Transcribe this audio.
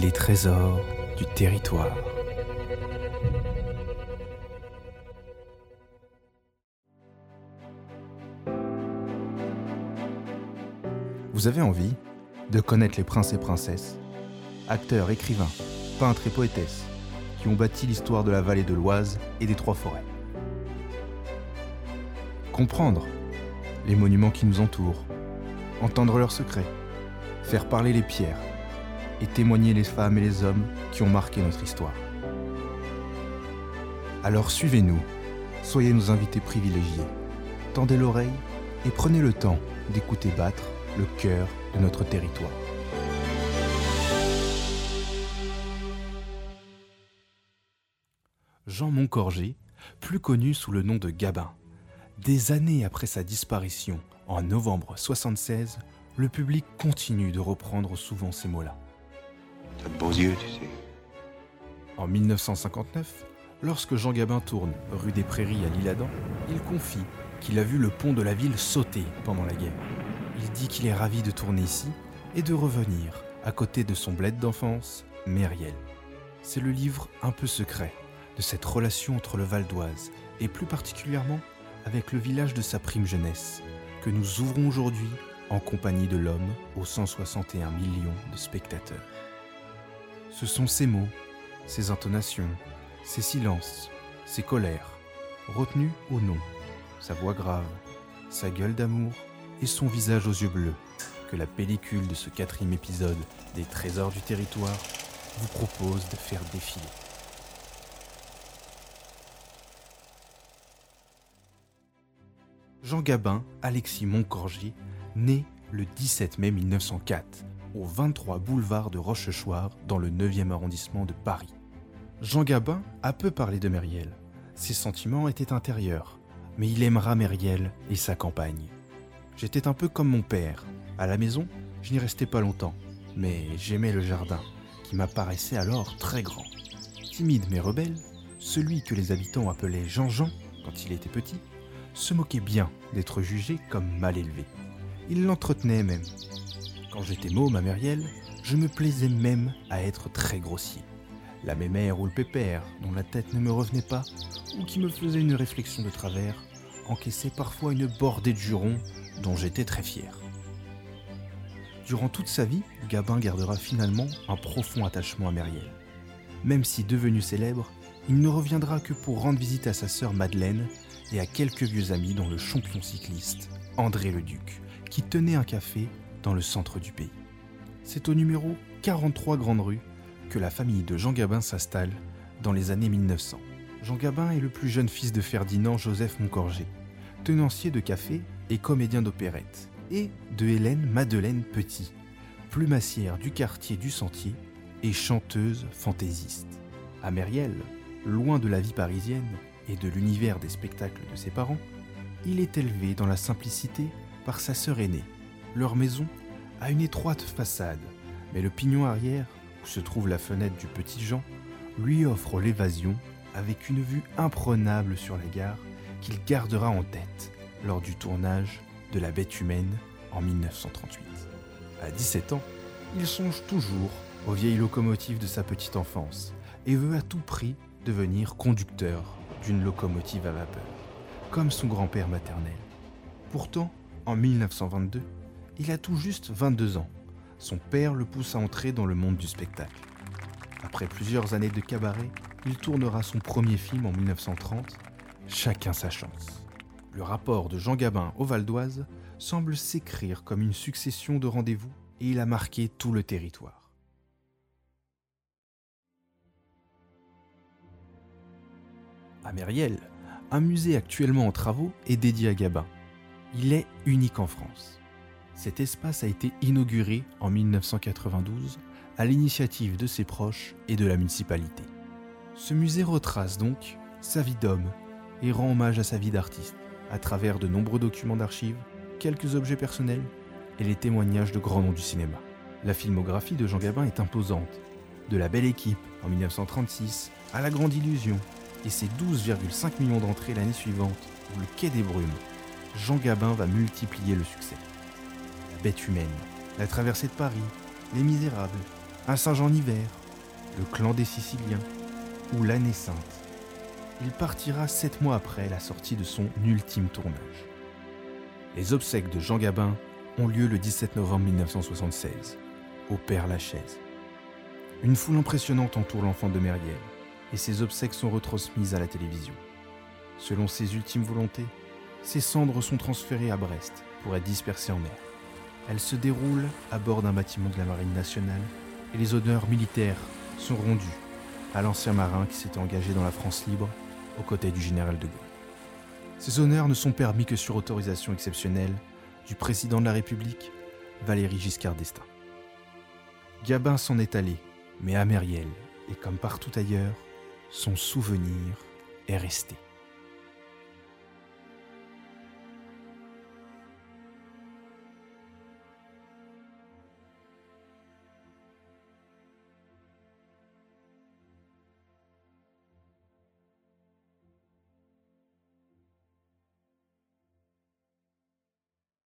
Les trésors du territoire. Vous avez envie de connaître les princes et princesses, acteurs, écrivains, peintres et poétesses qui ont bâti l'histoire de la vallée de l'Oise et des Trois Forêts. Comprendre les monuments qui nous entourent, entendre leurs secrets, faire parler les pierres et témoigner les femmes et les hommes qui ont marqué notre histoire. Alors suivez-nous, soyez nos invités privilégiés, tendez l'oreille et prenez le temps d'écouter battre le cœur de notre territoire. Jean Moncorgé, plus connu sous le nom de Gabin. Des années après sa disparition, en novembre 76, le public continue de reprendre souvent ces mots-là. En 1959, lorsque Jean Gabin tourne rue des Prairies à l'Isle-Adam, il confie qu'il a vu le pont de la ville sauter pendant la guerre. Il dit qu'il est ravi de tourner ici et de revenir à côté de son bled d'enfance, Mériel. C'est le livre un peu secret de cette relation entre le Val d'Oise et plus particulièrement avec le village de sa prime jeunesse que nous ouvrons aujourd'hui en compagnie de l'homme aux 161 millions de spectateurs. Ce sont ces mots, ces intonations, ces silences, ces colères, retenus au nom, sa voix grave, sa gueule d'amour et son visage aux yeux bleus, que la pellicule de ce quatrième épisode des Trésors du territoire vous propose de faire défiler. Jean Gabin Alexis Moncorgier, né le 17 mai 1904 au 23 boulevard de Rochechouart dans le 9e arrondissement de Paris. Jean Gabin a peu parlé de Mériel. Ses sentiments étaient intérieurs, mais il aimera Mériel et sa campagne. J'étais un peu comme mon père. À la maison, je n'y restais pas longtemps, mais j'aimais le jardin, qui m'apparaissait alors très grand. Timide mais rebelle, celui que les habitants appelaient Jean-Jean quand il était petit, se moquait bien d'être jugé comme mal élevé. Il l'entretenait même. Quand j'étais môme à Mériel, je me plaisais même à être très grossier. La mémère ou le pépère, dont la tête ne me revenait pas, ou qui me faisait une réflexion de travers, encaissait parfois une bordée de jurons dont j'étais très fier. Durant toute sa vie, Gabin gardera finalement un profond attachement à Mériel. Même si devenu célèbre, il ne reviendra que pour rendre visite à sa sœur Madeleine et à quelques vieux amis dont le champion cycliste, André le Duc, qui tenait un café dans le centre du pays. C'est au numéro 43 Grande Rue que la famille de Jean Gabin s'installe dans les années 1900. Jean Gabin est le plus jeune fils de Ferdinand Joseph Moncorgé, tenancier de café et comédien d'opérette, et de Hélène Madeleine Petit, plumassière du quartier du Sentier et chanteuse fantaisiste. À Mériel, loin de la vie parisienne et de l'univers des spectacles de ses parents, il est élevé dans la simplicité par sa sœur aînée. Leur maison a une étroite façade, mais le pignon arrière, où se trouve la fenêtre du petit Jean, lui offre l'évasion avec une vue imprenable sur la gare qu'il gardera en tête lors du tournage de La Bête humaine en 1938. À 17 ans, il songe toujours aux vieilles locomotives de sa petite enfance et veut à tout prix devenir conducteur d'une locomotive à vapeur, comme son grand-père maternel. Pourtant, en 1922, il a tout juste 22 ans. Son père le pousse à entrer dans le monde du spectacle. Après plusieurs années de cabaret, il tournera son premier film en 1930, Chacun sa chance. Le rapport de Jean Gabin au Val d'Oise semble s'écrire comme une succession de rendez-vous et il a marqué tout le territoire. À Mériel, un musée actuellement en travaux est dédié à Gabin. Il est unique en France. Cet espace a été inauguré en 1992 à l'initiative de ses proches et de la municipalité. Ce musée retrace donc sa vie d'homme et rend hommage à sa vie d'artiste à travers de nombreux documents d'archives, quelques objets personnels et les témoignages de grands noms du cinéma. La filmographie de Jean Gabin est imposante, de La Belle Équipe en 1936 à La Grande Illusion et ses 12,5 millions d'entrées l'année suivante ou Le Quai des Brumes. Jean Gabin va multiplier le succès. Bête humaine, La Traversée de Paris, Les Misérables, un Saint-Jean-Hiver, le clan des Siciliens ou l'année sainte. Il partira sept mois après la sortie de son ultime tournage. Les obsèques de Jean Gabin ont lieu le 17 novembre 1976, au Père Lachaise. Une foule impressionnante entoure l'enfant de Mériel, et ses obsèques sont retransmises à la télévision. Selon ses ultimes volontés, ses cendres sont transférées à Brest pour être dispersées en mer. Elles se déroulent à bord d'un bâtiment de la Marine nationale et les honneurs militaires sont rendus à l'ancien marin qui s'était engagé dans la France libre aux côtés du général de Gaulle. Ces honneurs ne sont permis que sur autorisation exceptionnelle du président de la République, Valéry Giscard d'Estaing. Gabin s'en est allé, mais à Mériel, et comme partout ailleurs, son souvenir est resté.